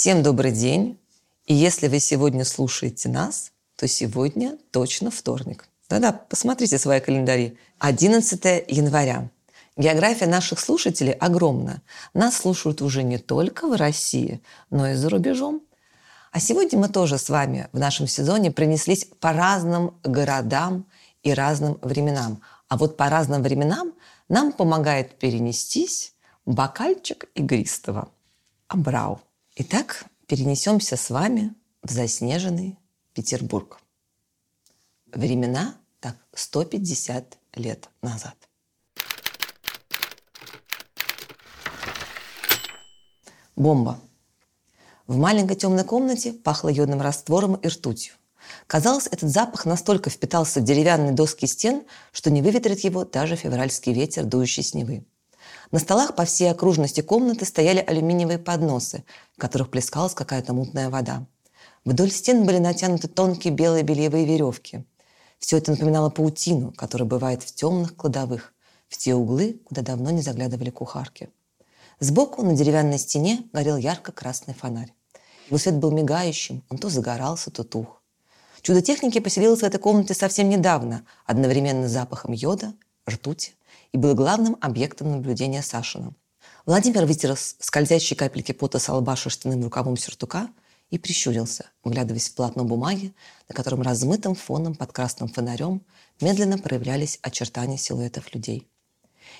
Всем добрый день. И если вы сегодня слушаете нас, то сегодня точно вторник. Да-да, посмотрите свои календари. 11 января. География наших слушателей огромна. Нас слушают уже не только в России, но и за рубежом. А сегодня мы тоже с вами в нашем сезоне принеслись по разным городам и разным временам. А вот по разным временам нам помогает перенестись бокальчик игристого. Абрау. Итак, перенесемся с вами в заснеженный Петербург. Времена так 150 лет назад. Бомба. В маленькой темной комнате пахло йодным раствором и ртутью. Казалось, этот запах настолько впитался в деревянные доски стен, что не выветрит его даже февральский ветер, дующий с Невы. На столах по всей окружности комнаты стояли алюминиевые подносы, в которых плескалась какая-то мутная вода. Вдоль стен были натянуты тонкие белые бельевые веревки. Все это напоминало паутину, которая бывает в темных кладовых, в те углы, куда давно не заглядывали кухарки. Сбоку на деревянной стене горел ярко-красный фонарь. Его свет был мигающим, он то загорался, то тух. Чудо техники поселилось в этой комнате совсем недавно, одновременно с запахом йода, ртути и был главным объектом наблюдения Сашина. Владимир вытер скользящие капельки пота с лба шерстяным рукавом сюртука и прищурился, вглядываясь в полотно бумаги, на котором размытым фоном под красным фонарем медленно проявлялись очертания силуэтов людей.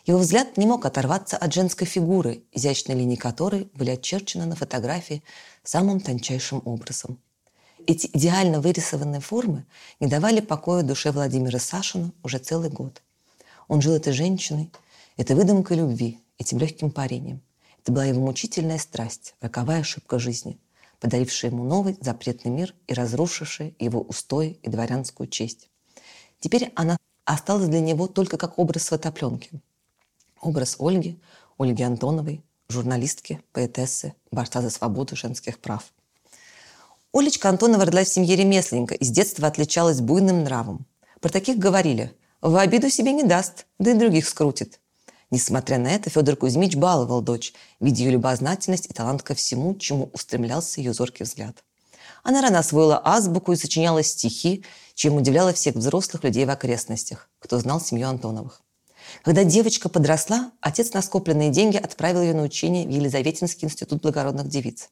Его взгляд не мог оторваться от женской фигуры, изящные линии которой были очерчены на фотографии самым тончайшим образом. Эти идеально вырисованные формы не давали покоя душе Владимира Сашина уже целый год – он жил этой женщиной, этой выдумкой любви, этим легким парением. Это была его мучительная страсть, роковая ошибка жизни, подарившая ему новый запретный мир и разрушившая его устои и дворянскую честь. Теперь она осталась для него только как образ фотопленки. Образ Ольги, Ольги Антоновой, журналистки, поэтессы, борца за свободу женских прав. Олечка Антонова родилась в семье ремесленника и с детства отличалась буйным нравом. Про таких говорили – в обиду себе не даст, да и других скрутит. Несмотря на это, Федор Кузьмич баловал дочь, видя ее любознательность и талант ко всему, чему устремлялся ее зоркий взгляд. Она рано освоила азбуку и сочиняла стихи, чем удивляла всех взрослых людей в окрестностях, кто знал семью Антоновых. Когда девочка подросла, отец на скопленные деньги отправил ее на учение в Елизаветинский институт благородных девиц.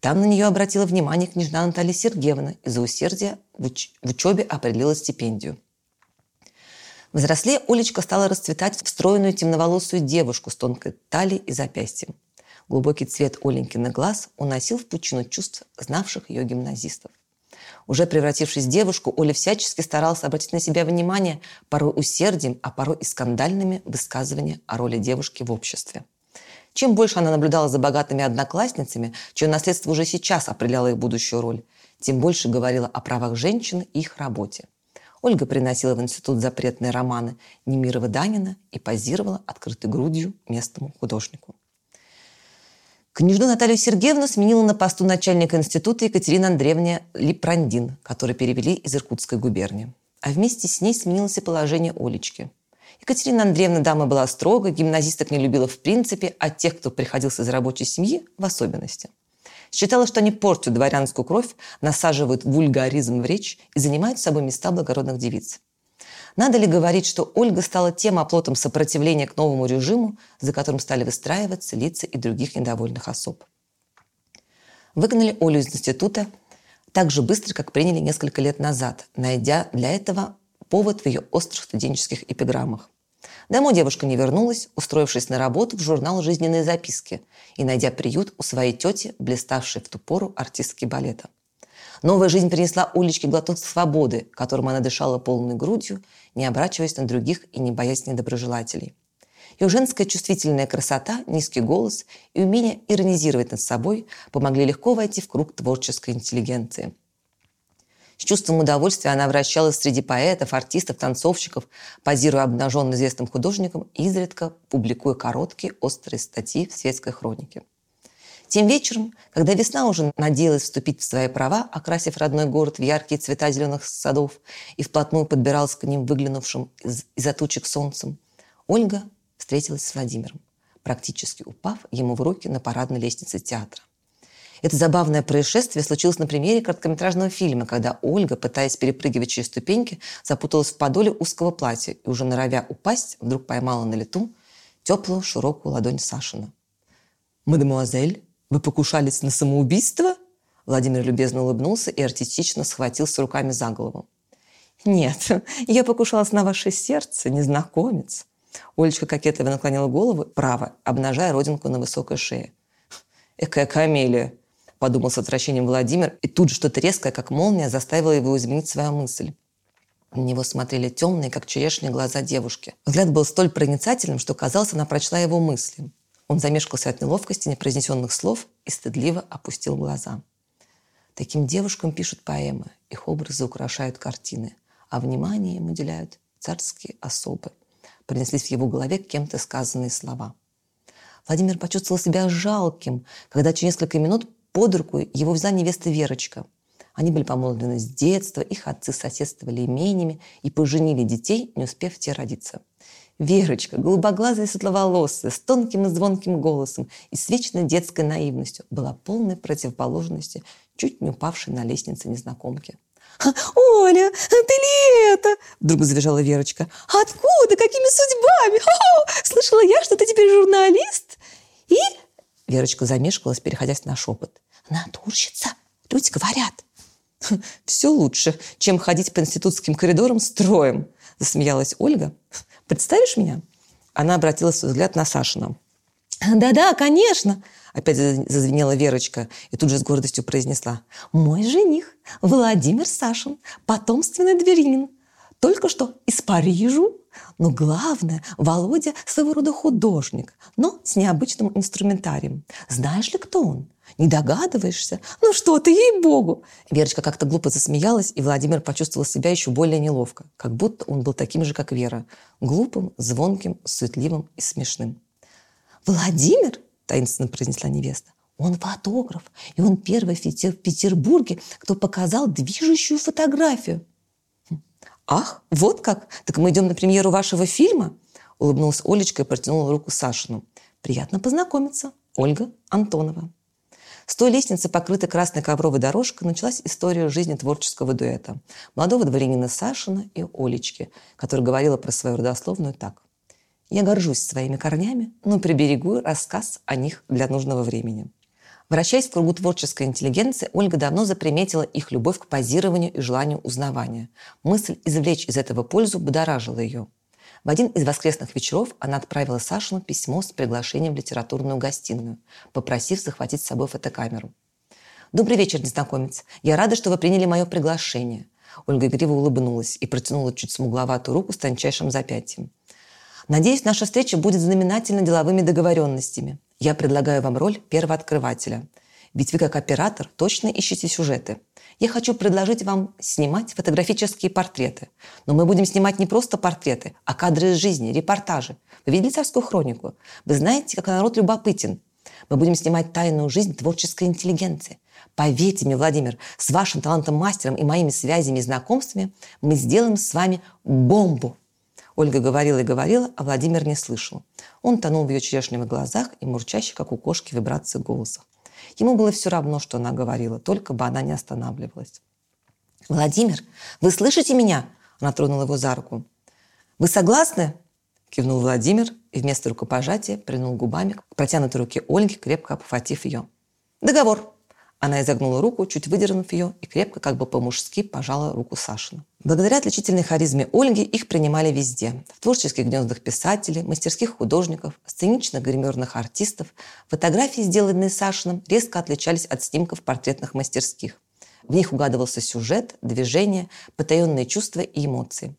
Там на нее обратила внимание княжна Наталья Сергеевна и за усердие в, уч- в учебе определила стипендию – Взрослее Олечка стала расцветать в стройную темноволосую девушку с тонкой талией и запястьем. Глубокий цвет Оленькиных глаз уносил в пучину чувств, знавших ее гимназистов. Уже превратившись в девушку, Оля всячески старалась обратить на себя внимание, порой усердием, а порой и скандальными высказываниями о роли девушки в обществе. Чем больше она наблюдала за богатыми одноклассницами, чье наследство уже сейчас определяло их будущую роль, тем больше говорила о правах женщин и их работе. Ольга приносила в институт запретные романы Немирова Данина и позировала открытой грудью местному художнику. Княжну Наталью Сергеевну сменила на посту начальника института Екатерина Андреевна Липрандин, которую перевели из Иркутской губернии. А вместе с ней сменилось и положение Олечки. Екатерина Андреевна дама была строга, гимназисток не любила в принципе, а тех, кто приходился из рабочей семьи, в особенности – Считала, что они портят дворянскую кровь, насаживают вульгаризм в речь и занимают собой места благородных девиц. Надо ли говорить, что Ольга стала тем оплотом сопротивления к новому режиму, за которым стали выстраиваться лица и других недовольных особ? Выгнали Олю из института так же быстро, как приняли несколько лет назад, найдя для этого повод в ее острых студенческих эпиграммах. Домой девушка не вернулась, устроившись на работу в журнал «Жизненные записки» и найдя приют у своей тети, блиставшей в ту пору артистки балета. Новая жизнь принесла Улечке глоток свободы, которым она дышала полной грудью, не оборачиваясь на других и не боясь недоброжелателей. Ее женская чувствительная красота, низкий голос и умение иронизировать над собой помогли легко войти в круг творческой интеллигенции – с чувством удовольствия она вращалась среди поэтов, артистов, танцовщиков, позируя обнаженно известным художникам, изредка публикуя короткие, острые статьи в светской хронике. Тем вечером, когда весна уже надеялась вступить в свои права, окрасив родной город в яркие цвета зеленых садов и вплотную подбиралась к ним выглянувшим из- из-за тучек солнцем, Ольга встретилась с Владимиром, практически упав ему в руки на парадной лестнице театра. Это забавное происшествие случилось на примере короткометражного фильма, когда Ольга, пытаясь перепрыгивать через ступеньки, запуталась в подоле узкого платья и, уже норовя упасть, вдруг поймала на лету теплую широкую ладонь Сашина. «Мадемуазель, вы покушались на самоубийство?» Владимир любезно улыбнулся и артистично схватился руками за голову. «Нет, я покушалась на ваше сердце, незнакомец». Олечка кокетливо наклонила голову право, обнажая родинку на высокой шее. «Экая камелия!» – подумал с отвращением Владимир, и тут же что-то резкое, как молния, заставило его изменить свою мысль. На него смотрели темные, как черешня, глаза девушки. Взгляд был столь проницательным, что, казалось, она прочла его мысли. Он замешкался от неловкости непроизнесенных слов и стыдливо опустил глаза. Таким девушкам пишут поэмы, их образы украшают картины, а внимание им уделяют царские особы. Принеслись в его голове кем-то сказанные слова. Владимир почувствовал себя жалким, когда через несколько минут под руку его взяла невеста Верочка. Они были помолвлены с детства, их отцы соседствовали имениями и поженили детей, не успев те родиться. Верочка, голубоглазая и светловолосая, с тонким и звонким голосом и с вечной детской наивностью, была полной противоположностью чуть не упавшей на лестнице незнакомки. «Оля, ты ли это?» Вдруг завизжала Верочка. «Откуда? Какими судьбами? О, слышала я, что ты теперь журналист?» И Верочка замешкалась, переходясь на шепот. «Натурщица, люди говорят». «Все лучше, чем ходить по институтским коридорам строем», засмеялась Ольга. «Представишь меня?» Она обратила свой взгляд на Сашина. «Да-да, конечно!» Опять зазвенела Верочка и тут же с гордостью произнесла. «Мой жених Владимир Сашин, потомственный дверянин. Только что из Парижу. Но главное, Володя своего рода художник, но с необычным инструментарием. Знаешь ли, кто он? Не догадываешься? Ну что ты, ей-богу!» Верочка как-то глупо засмеялась, и Владимир почувствовал себя еще более неловко, как будто он был таким же, как Вера. Глупым, звонким, суетливым и смешным. «Владимир?» – таинственно произнесла невеста. Он фотограф, и он первый в Петербурге, кто показал движущую фотографию. «Ах, вот как! Так мы идем на премьеру вашего фильма?» Улыбнулась Олечка и протянула руку Сашину. «Приятно познакомиться. Ольга Антонова». С той лестницы, покрытой красной ковровой дорожкой, началась история жизни творческого дуэта. Молодого дворянина Сашина и Олечки, которая говорила про свою родословную так. «Я горжусь своими корнями, но приберегу рассказ о них для нужного времени». Вращаясь в кругу творческой интеллигенции, Ольга давно заприметила их любовь к позированию и желанию узнавания. Мысль извлечь из этого пользу будоражила ее. В один из воскресных вечеров она отправила Сашину письмо с приглашением в литературную гостиную, попросив захватить с собой фотокамеру. «Добрый вечер, незнакомец. Я рада, что вы приняли мое приглашение». Ольга игриво улыбнулась и протянула чуть смугловатую руку с тончайшим запястьем. «Надеюсь, наша встреча будет знаменательно деловыми договоренностями. Я предлагаю вам роль первооткрывателя. Ведь вы как оператор точно ищете сюжеты. Я хочу предложить вам снимать фотографические портреты. Но мы будем снимать не просто портреты, а кадры из жизни, репортажи. Вы видели царскую хронику? Вы знаете, как народ любопытен. Мы будем снимать тайную жизнь творческой интеллигенции. Поверьте мне, Владимир, с вашим талантом мастером и моими связями и знакомствами мы сделаем с вами бомбу. Ольга говорила и говорила, а Владимир не слышал. Он тонул в ее черешневых глазах и мурчащих, как у кошки, вибрации голоса. Ему было все равно, что она говорила, только бы она не останавливалась. «Владимир, вы слышите меня?» Она тронула его за руку. «Вы согласны?» Кивнул Владимир и вместо рукопожатия принул губами к протянутой руке Ольги, крепко обхватив ее. «Договор!» Она изогнула руку, чуть выдернув ее, и крепко, как бы по-мужски, пожала руку Сашина. Благодаря отличительной харизме Ольги их принимали везде. В творческих гнездах писателей, мастерских художников, сценичных гримерных артистов. Фотографии, сделанные Сашиным, резко отличались от снимков портретных мастерских. В них угадывался сюжет, движение, потаенные чувства и эмоции.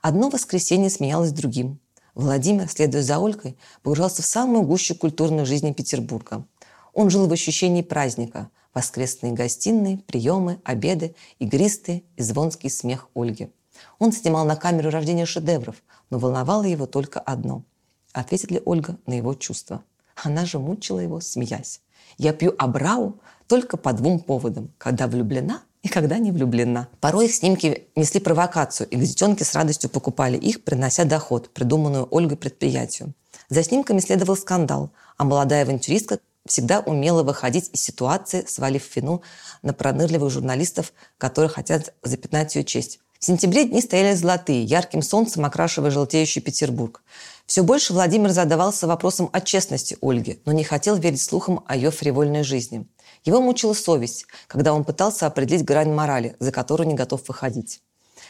Одно воскресенье сменялось другим. Владимир, следуя за Ольгой, погружался в самую гущу культурной жизни Петербурга. Он жил в ощущении праздника, воскресные гостиные, приемы, обеды, игристый и звонкий смех Ольги. Он снимал на камеру рождения шедевров, но волновало его только одно – ответит ли Ольга на его чувства. Она же мучила его, смеясь. «Я пью абрау только по двум поводам – когда влюблена и когда не влюблена». Порой их снимки несли провокацию, и газетенки с радостью покупали их, принося доход, придуманную Ольгой предприятию. За снимками следовал скандал, а молодая авантюристка всегда умела выходить из ситуации, свалив вину на пронырливых журналистов, которые хотят запятнать ее честь. В сентябре дни стояли золотые, ярким солнцем окрашивая желтеющий Петербург. Все больше Владимир задавался вопросом о честности Ольги, но не хотел верить слухам о ее фривольной жизни. Его мучила совесть, когда он пытался определить грань морали, за которую не готов выходить.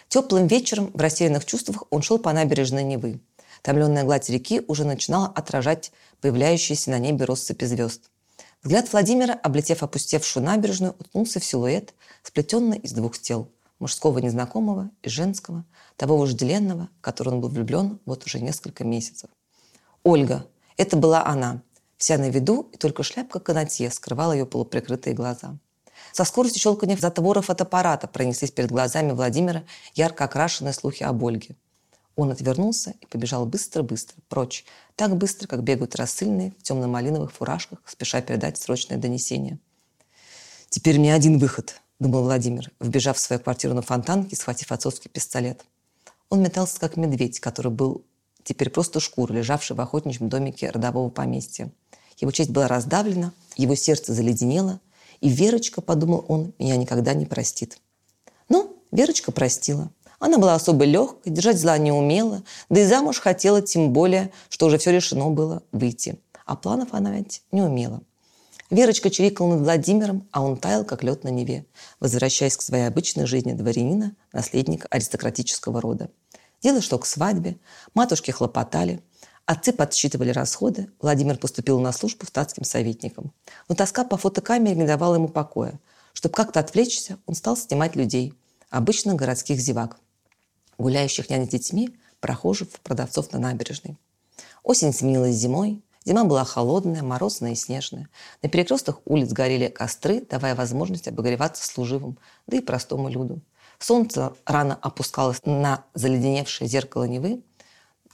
Теплым вечером в растерянных чувствах он шел по набережной Невы. Томленная гладь реки уже начинала отражать появляющиеся на небе россыпи звезд. Взгляд Владимира, облетев опустевшую набережную, уткнулся в силуэт, сплетенный из двух тел – мужского незнакомого и женского, того вожделенного, в которого он был влюблен вот уже несколько месяцев. Ольга. Это была она. Вся на виду, и только шляпка канатье скрывала ее полуприкрытые глаза. Со скоростью щелкания затвора фотоаппарата пронеслись перед глазами Владимира ярко окрашенные слухи об Ольге. Он отвернулся и побежал быстро-быстро, прочь, так быстро, как бегают рассыльные в темно-малиновых фуражках, спеша передать срочное донесение. «Теперь мне один выход», — думал Владимир, вбежав в свою квартиру на фонтанке, схватив отцовский пистолет. Он метался, как медведь, который был теперь просто шкура, лежавший в охотничьем домике родового поместья. Его честь была раздавлена, его сердце заледенело, и Верочка, подумал он, меня никогда не простит. Ну, Верочка простила. Она была особо легкой, держать зла не умела, да и замуж хотела тем более, что уже все решено было выйти. А планов она ведь не умела. Верочка чирикала над Владимиром, а он таял, как лед на Неве, возвращаясь к своей обычной жизни дворянина, наследника аристократического рода. Дело шло к свадьбе, матушки хлопотали, отцы подсчитывали расходы, Владимир поступил на службу статским советником. Но тоска по фотокамере не давала ему покоя. Чтобы как-то отвлечься, он стал снимать людей, обычно городских зевак, гуляющих няня с детьми, прохожих, продавцов на набережной. Осень сменилась зимой, Зима была холодная, морозная и снежная. На перекрестках улиц горели костры, давая возможность обогреваться служивым, да и простому люду. Солнце рано опускалось на заледеневшее зеркало Невы,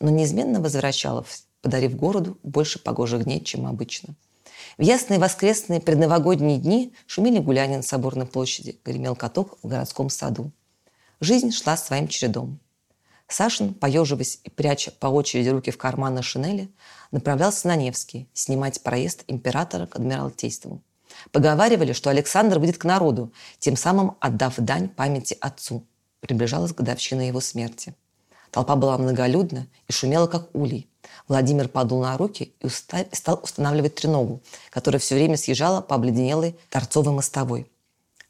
но неизменно возвращалось, подарив городу больше погожих дней, чем обычно. В ясные воскресные предновогодние дни шумели гуляния на Соборной площади, гремел каток в городском саду. Жизнь шла своим чередом. Сашин, поеживаясь и пряча по очереди руки в карманы шинели, направлялся на Невский снимать проезд императора к Адмиралтейству. Поговаривали, что Александр выйдет к народу, тем самым отдав дань памяти отцу. Приближалась годовщина его смерти. Толпа была многолюдна и шумела, как улей. Владимир падал на руки и стал устанавливать треногу, которая все время съезжала по обледенелой торцовой мостовой.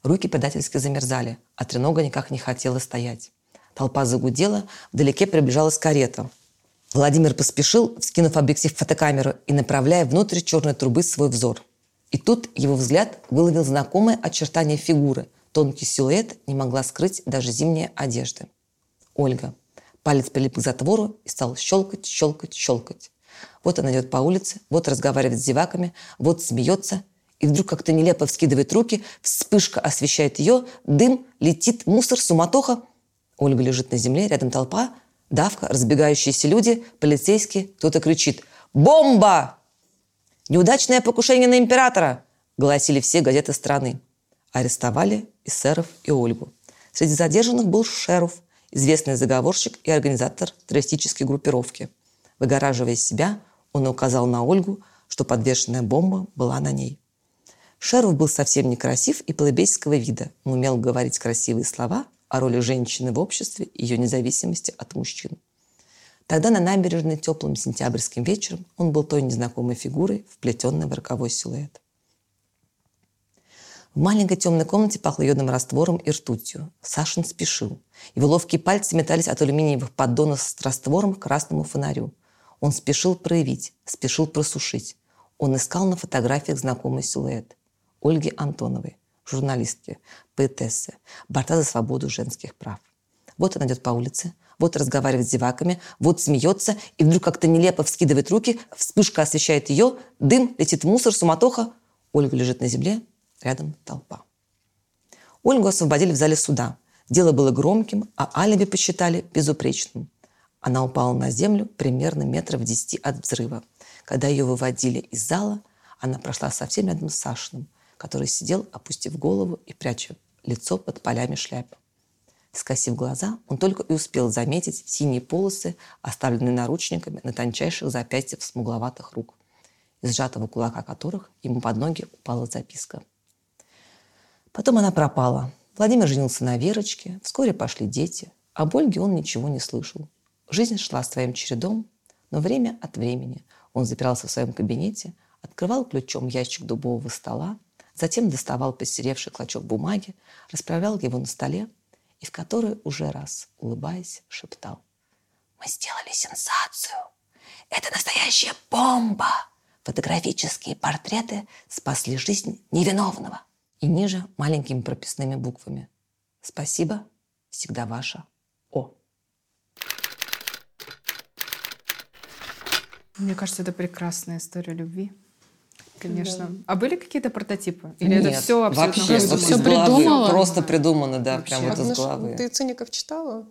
Руки предательски замерзали, а тренога никак не хотела стоять. Толпа загудела, вдалеке приближалась карета. Владимир поспешил, вскинув объектив фотокамеру и направляя внутрь черной трубы свой взор – и тут его взгляд выловил знакомое очертание фигуры. Тонкий силуэт не могла скрыть даже зимняя одежда. Ольга. Палец прилип к затвору и стал щелкать, щелкать, щелкать. Вот она идет по улице, вот разговаривает с зеваками, вот смеется, и вдруг как-то нелепо вскидывает руки, вспышка освещает ее, дым, летит, мусор, суматоха. Ольга лежит на земле, рядом толпа, давка, разбегающиеся люди, полицейские, кто-то кричит «Бомба!» «Неудачное покушение на императора!» – гласили все газеты страны. Арестовали эсеров и Ольгу. Среди задержанных был Шеров, известный заговорщик и организатор террористической группировки. Выгораживая себя, он указал на Ольгу, что подвешенная бомба была на ней. Шеров был совсем некрасив и плебейского вида, но умел говорить красивые слова о роли женщины в обществе и ее независимости от мужчин. Тогда на набережной теплым сентябрьским вечером он был той незнакомой фигурой, вплетенной в роковой силуэт. В маленькой темной комнате пахло йодным раствором и ртутью. Сашин спешил. Его ловкие пальцы метались от алюминиевых поддонов с раствором к красному фонарю. Он спешил проявить, спешил просушить. Он искал на фотографиях знакомый силуэт. Ольги Антоновой, журналистки, поэтессы, борта за свободу женских прав. Вот она идет по улице, вот разговаривает с зеваками, вот смеется, и вдруг как-то нелепо вскидывает руки, вспышка освещает ее, дым, летит в мусор, суматоха. Ольга лежит на земле, рядом толпа. Ольгу освободили в зале суда. Дело было громким, а алиби посчитали безупречным. Она упала на землю примерно метров десяти от взрыва. Когда ее выводили из зала, она прошла совсем рядом с Сашиным, который сидел, опустив голову и пряча лицо под полями шляпы. Скосив глаза, он только и успел заметить синие полосы, оставленные наручниками на тончайших запястьях смугловатых рук. из сжатого кулака которых ему под ноги упала записка. Потом она пропала. Владимир женился на Верочке, вскоре пошли дети. Об Ольге он ничего не слышал. Жизнь шла своим чередом, но время от времени он запирался в своем кабинете, открывал ключом ящик дубового стола, затем доставал посеревший клочок бумаги, расправлял его на столе и в который уже раз, улыбаясь, шептал. «Мы сделали сенсацию! Это настоящая бомба! Фотографические портреты спасли жизнь невиновного!» И ниже маленькими прописными буквами. «Спасибо, всегда ваша О». Мне кажется, это прекрасная история любви. Конечно. Да. А были какие-то прототипы? Или Нет, это все абсолютно вообще, придумано? все придумала? Просто придумано, да, Вообще. прямо вот из головы. Ты «Цинников» читала?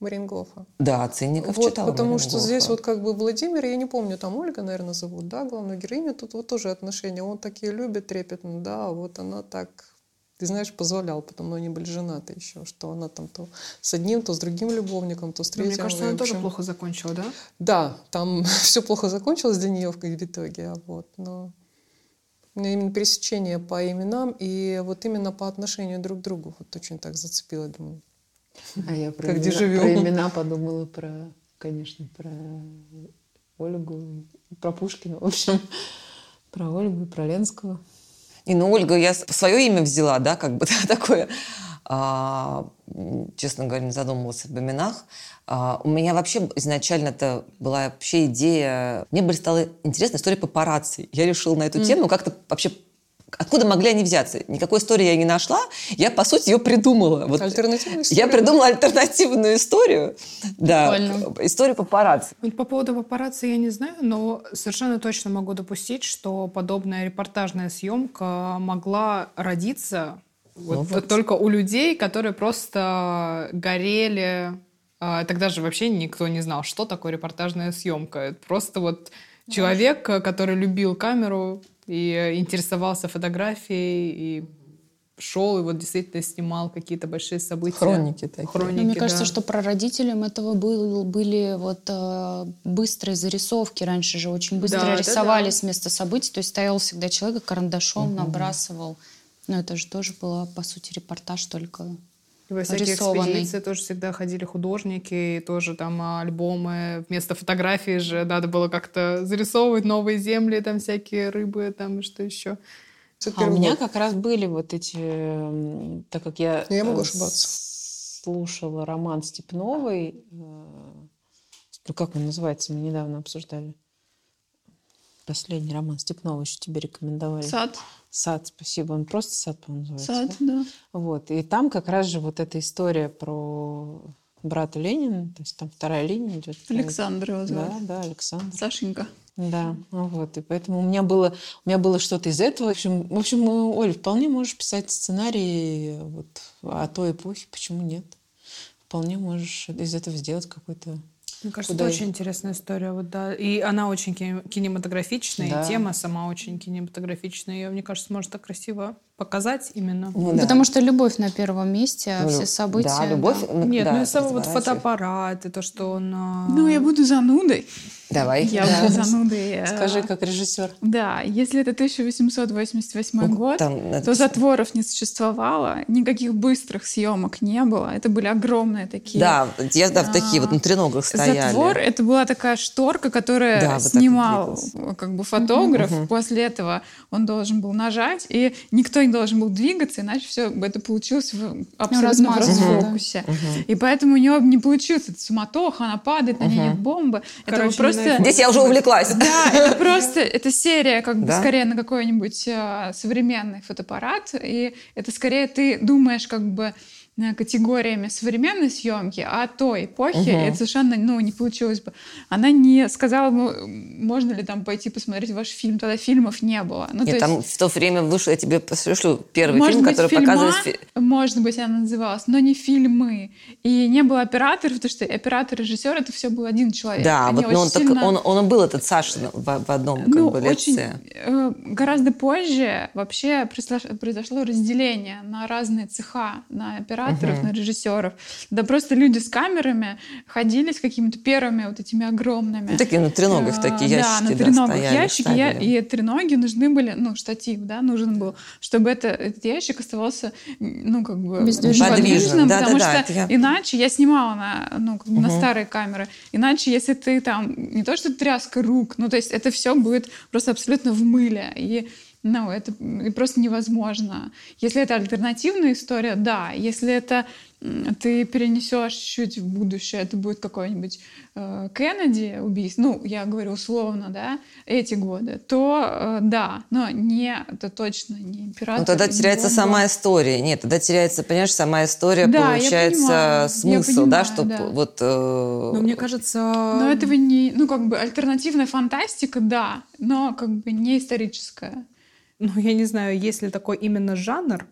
Марингофа? Да, Цинников Вот, читал. потому Марину что здесь вот как бы Владимир, я не помню, там Ольга, наверное, зовут, да, главную героиню, тут вот тоже отношения. Он такие любит трепетно, да, а вот она так, ты знаешь, позволял, потому они были женаты еще, что она там то с одним, то с другим любовником, то с Ну, третьим. Мне кажется, она тоже плохо закончила, да? Да, там все плохо закончилось для нее в в итоге, а вот, но именно пересечение по именам и вот именно по отношению друг к другу вот очень так зацепило, думаю. А я про, Как имена, дежавю. про имена подумала, про, конечно, про Ольгу, про Пушкина, в общем, про Ольгу и про Ленского. Не, ну Ольга, я свое имя взяла, да, как бы такое. А, честно говоря, не задумывалась об именах. А, у меня вообще изначально это была вообще идея... Мне бы стала интересна история папарацци. Я решила на эту тему как-то вообще... Откуда могли они взяться? Никакой истории я не нашла. Я, по сути, ее придумала. Вот Альтернативная я история. придумала альтернативную историю. Да, историю папарацци. Вот по поводу папарацци я не знаю, но совершенно точно могу допустить, что подобная репортажная съемка могла родиться вот Ну вот. только у людей, которые просто горели. А, Тогда же вообще никто не знал, что такое репортажная съемка. Это просто вот человек, который любил камеру и интересовался фотографией, и шел и вот действительно снимал какие-то большие события. Хроники такие. Хроники, Но мне кажется, да. что прародителем этого был, были вот э, быстрые зарисовки. Раньше же очень быстро Да, да, рисовали да. с места событий. То есть стоял всегда человек карандашом набрасывал. Но это же тоже было, по сути, репортаж только Во всякие рисованный. экспедиции тоже всегда ходили художники, и тоже там альбомы. Вместо фотографий же надо было как-то зарисовывать новые земли, там всякие рыбы, там и что еще. А у 51 меня как раз были вот эти, так как я, Я могу э, ошибаться. слушала роман Степновой, э, ну как он называется, мы недавно обсуждали. Последний роман Степновой еще тебе рекомендовали. Сад. Сад, спасибо. Он просто сад, по-моему, называется. Сад, да? да. Вот. И там как раз же вот эта история про брата Ленина, то есть там вторая линия идет. Александр его Да, звали. да, Александр. Сашенька. Да, вот, и поэтому у меня было, у меня было что-то из этого. В общем, в общем, Оль, вполне можешь писать сценарий вот о той эпохе, почему нет? Вполне можешь из этого сделать какой-то... Мне кажется, Куда это их? очень интересная история. Вот, да. И она очень кине- кинематографичная, Да. и тема сама очень кинематографичная. Ее, мне кажется, можно так красиво показать именно. Ну да. Потому что любовь на первом месте, а Ну, все события... Да, любовь. да. ну, Нет, да, ну и сам вот фотоаппарат, и то, что он... а, Ну, я буду занудой. Давай. Я Да. буду занудой. э, Скажи, как режиссер. Да, если это 1888 Ну, год, там, то затворов не существовало, никаких быстрых съемок не было. Это были огромные такие... Да, я да, в такие вот А, на треногах стояли. Затвор это была такая шторка, которая Да, снимал вот как бы фотограф. После этого он должен был нажать, и никто не должен был двигаться, иначе все это получилось в, абсолютно в расфокусе. И поэтому у него не получилось эта суматоха, она падает, на ней нет бомбы. это Короче, просто... ненавижу. Здесь я уже увлеклась. Да, это просто, это серия как бы Да? скорее на какой-нибудь э, современный фотоаппарат, и это скорее ты думаешь как бы э, категориями современной съемки, а той эпохи это совершенно ну, не получилось бы. Она не сказала, ну, можно ли там пойти посмотреть ваш фильм, тогда фильмов не было. Ну, то Нет, есть- там в то время вышел, я тебе пришлю первый может фильм, быть, который фильма, показывает... может быть, она называлась, но не фильмы. И не было операторов, потому что оператор, режиссер, это все был один человек. Да, Они вот но он, очень так, сильно- он, он был этот Саша в, в одном как ну, бы, очень лице. э, гораздо позже вообще произошло, произошло разделение на разные цеха, на операторов операторов, на режиссеров. Да просто люди с камерами ходили с какими-то первыми вот этими огромными. Ну, такие на треногах А, такие ящики, Да, на да, треногах стояли, ящики. я- и треноги нужны были, ну, штатив, да, нужен был, чтобы это, этот ящик оставался, ну, как бы... Бездвижным. Подвижным, неподвижным, потому да-да-да, что это я- иначе я снимала на, ну, как бы на Мгм. старые камеры. Иначе, если ты там, не то что тряска рук, ну, то есть это все будет просто абсолютно в мыле. И ну, это просто невозможно. Если это альтернативная история, да. Если это ты перенесешь чуть в будущее, это будет какой-нибудь э, Кеннеди убийство, ну, я говорю условно, да, эти годы, то э, да, но не, это точно не император. Ну, тогда теряется бомба. сама история. Нет, тогда теряется, понимаешь, сама история, Да, получается понимаю, я смысл, да, понимаю, что да. вот... э, Ну, мне кажется... Но этого не, ну, как бы альтернативная фантастика, да, но как бы не историческая. Ну, я не знаю, есть ли такой именно жанр,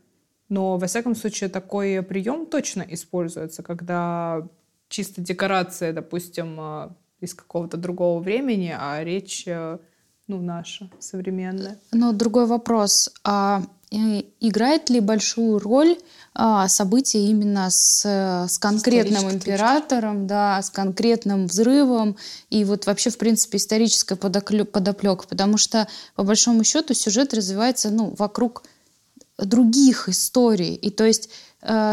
но, во всяком случае, такой прием точно используется, когда чисто декорация, допустим, э, из какого-то другого времени, а речь, э, ну, наша, современная. Но другой вопрос. А э, играет ли большую роль а, события именно с, с конкретным императором, да, с конкретным взрывом и вот вообще, в принципе, историческая подоплека? Потому что, по большому счету, сюжет развивается ну, вокруг других историй. И то есть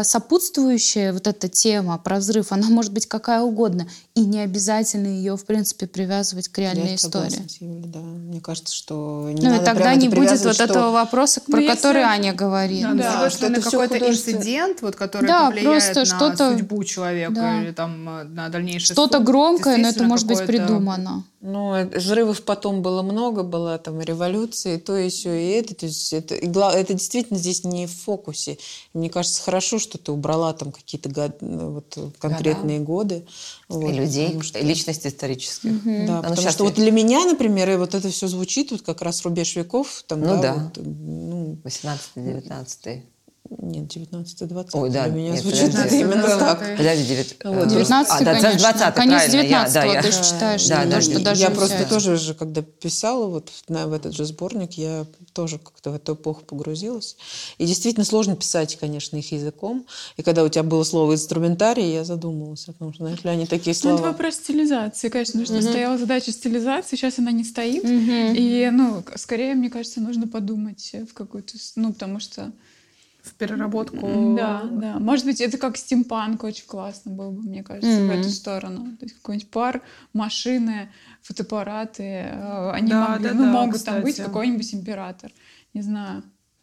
сопутствующая вот эта тема про взрыв, она может быть какая угодно. И не обязательно ее, в принципе, привязывать к реальной Я истории. с Юлей, да. Мне кажется, что не Ну и тогда не будет вот что- этого вопроса, Ну, про если- который Аня говорила. Да, Да, другой что это какой-то художественно. инцидент, вот, который Да, повлияет просто на что-то- судьбу человека Да. или там э, на дальнейшее Что-то громкое, но это может быть придумано. Ну, э, взрывов потом было много, была там революция, и то, и все, и это. То есть это, и это действительно здесь не в фокусе. Мне кажется, хорошо, что ты убрала там какие-то год- ну, вот, конкретные годы. Вот, и людей, потому что- и личности исторических. Да, ну, потому щас что вот для меня, например, и вот это все звучит, вот как раз рубеж веков. Там, Ну да. вот, ну, 18-19. Нет, 19-20. Ой, да, Для меня нет, звучит подожди. именно так. Подожди, 9... Вот, э, 19 а, да, конечно. 20 Конец правильно, я- 19 да, я- ты же считаешь, Да, что, да, что я даже я просто тоже же, когда писала вот на, в этот же сборник, я тоже как-то в эту эпоху погрузилась. И действительно сложно писать, конечно, их языком. И когда у тебя было слово инструментарий, я задумалась о том, что знаешь ли они такие Ну, это слова. вопрос стилизации, конечно, потому что стояла задача стилизации, сейчас она не стоит. И, ну, скорее, мне кажется, нужно подумать в какую-то... Ну, потому что... В переработку. Да, да. Может быть, это как стимпанк очень классно было бы, мне кажется, в эту сторону. То есть какой-нибудь пар, машины, фотоаппараты. э, Они Да, могли, да, ну, да, могут там быть кстати. какой-нибудь император. Не знаю.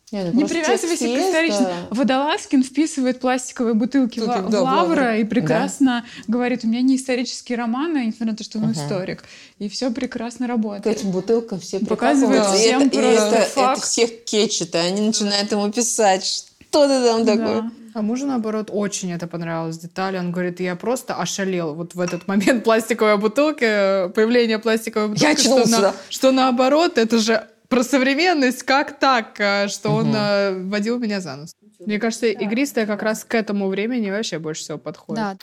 Нет, Не просто привязывайся к историчному. да. Водолазкин вписывает пластиковые бутылки Бутылки, в да, в лавра и прекрасно говорит, у меня не исторические романы, несмотря на то, что он историк. И все прекрасно К работает. этим бутылкам все Показывает прикапываются. всем и это, и просто это- факт. это всех кечет, и они начинают ему писать, что ты там такое. Да. А мужу, наоборот, очень это понравилось, детали. Он говорит, я просто ошалел вот в этот момент пластиковой бутылки, появление пластиковой бутылки. Я что, на- да. что наоборот, это же про современность, как так, а, что он а, водил меня за нос. Мне кажется, игристая как раз к этому времени вообще больше всего подходит. Да,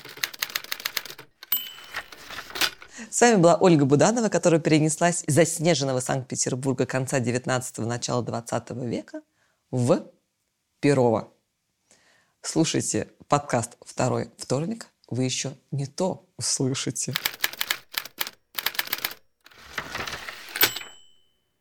С вами была Ольга Буданова, которая перенеслась из заснеженного Санкт-Петербурга конца 19-го, начала 20 века в Перово. Слушайте подкаст «Второй вторник», вы еще не то услышите.